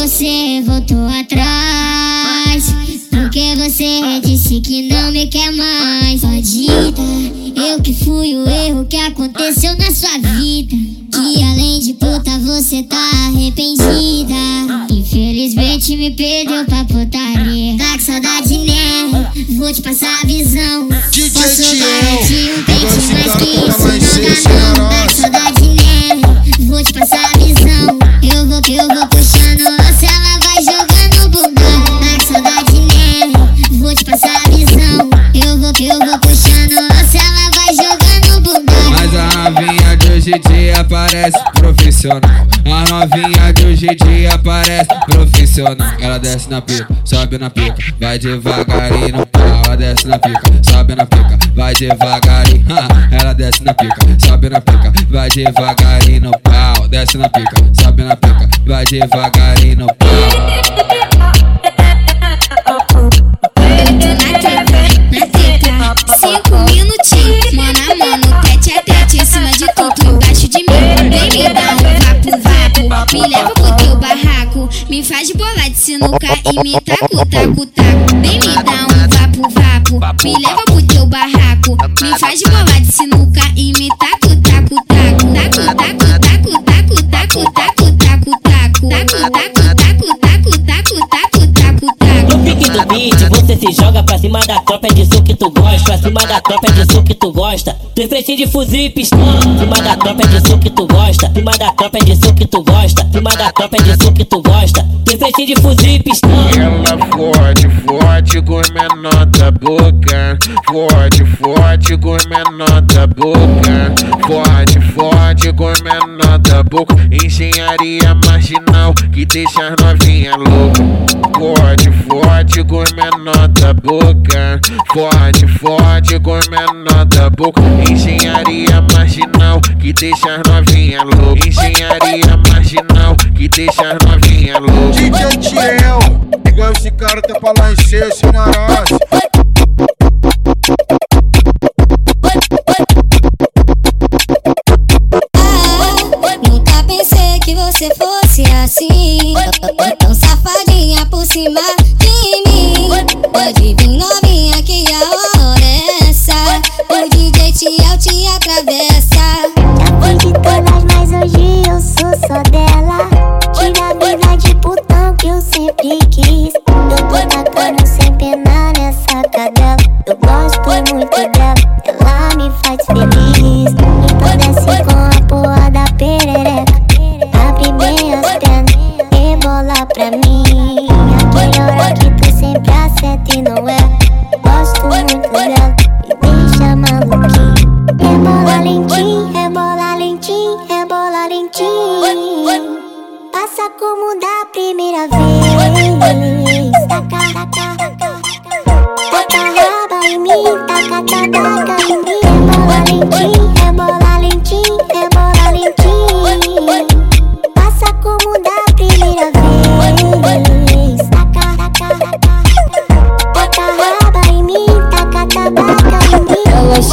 você voltou atrás? Porque você disse que não me quer mais. Bandida, eu que fui o erro que aconteceu na sua vida. Que além de puta você tá arrependida. Infelizmente me perdeu pra putaria. Tá com saudade, né? Vou te passar a visão. DJ Posso garantir um pente mais que tá isso seis, não dá não. Parece profissional. A novinha de hoje em dia parece profissional. Ela desce na pica, sobe na pica, vai devagarinho. Ela desce na pica, sobe na pica, vai devagarinho. Ela desce na pica, sobe na pica, vai devagarinho pau. Desce na pica, sobe na pica, vai devagarinho pau. me faz de bolade, se nunca imita taco, taco, taco. Vem me dar um vapo, vapo, me leva pro teu barraco. Me faz de bolade, se nunca imita taco, taco, taco. Taco, taco, taco, taco, taco, taco, taco, taco. Taco, taco, taco, taco, taco, taco, taco, taco. No pique do beat, você se joga pra cima da tropa, é disso que tu gosta. Pra cima da tropa, é disso que tu gosta. Tu enfrente de fuzil e pistola. Pra cima da tropa, é disso que tu gosta. Cima da tropa, é disso que tu gosta. Cima da tropa, é disso que tu gosta. Tem de fuzil e pistola. Ela forte, forte com menor da boca. Forte, forte com menor da boca. Forte, forte com menor da boca. Engenharia marginal que deixa as novinha louca. Forte, forte com menor da boca. Forte, forte com menor da boca. Engenharia marginal que deixa as novinha louca. Engenharia marginal que deixa as novinha louca. DJ Tiel, igual esse cara tá pra lá encher esse naraço. Nunca pensei que você fosse assim Tão safadinha por cima de mim Pode vir novinha que a hora é essa O DJ Tiel te atravessa Já fui de todas, mas hoje eu sou só dela.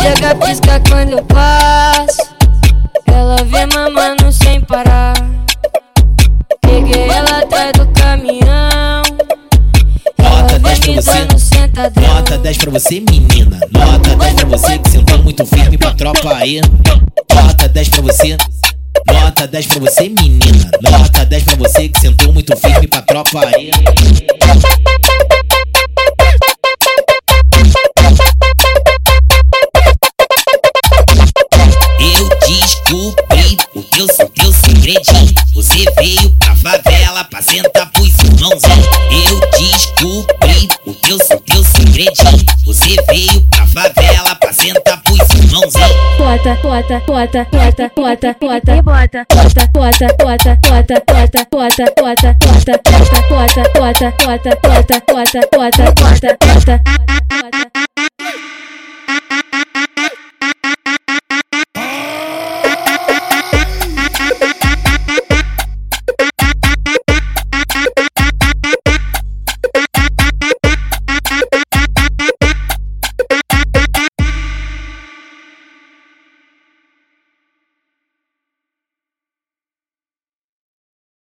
Chega, pisca quando eu passo. Ela vem mamando sem parar. Peguei ela atrás do caminhão. Ela Nota vai 10 pra me você. dando sentadão. Nota 10 pra você, menina. Nota 10 pra você que sentou muito firme pra tropa aí. Nota 10 pra você. Nota 10 pra você, menina. Nota 10 pra você que sentou muito firme pra tropa aí. Você veio pra favela pra sentar pros. Eu descobri o teu, teu segredinho. Você veio pra favela pra sentar pros irmãozinhos. bota, bota, bota, bota, bota, bota, e bota, bota, bota, bota, bota, bota, bota, bota, bota, bota, bota, bota, bota, bota, bota, bota, bota, bota.